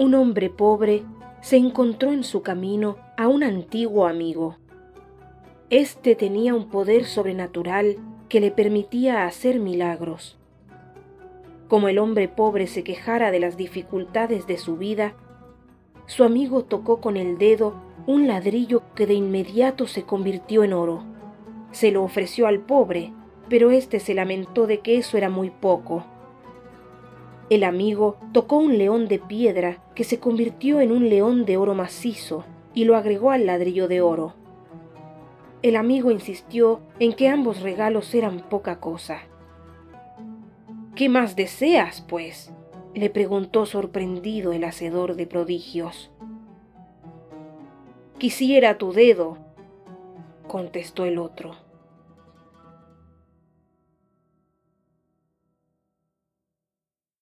un hombre pobre se encontró en su camino a un antiguo amigo. Este tenía un poder sobrenatural que le permitía hacer milagros. Como el hombre pobre se quejara de las dificultades de su vida, su amigo tocó con el dedo un ladrillo que de inmediato se convirtió en oro. Se lo ofreció al pobre, pero éste se lamentó de que eso era muy poco. El amigo tocó un león de piedra que se convirtió en un león de oro macizo y lo agregó al ladrillo de oro. El amigo insistió en que ambos regalos eran poca cosa. ¿Qué más deseas, pues? le preguntó sorprendido el hacedor de prodigios. Quisiera tu dedo, contestó el otro.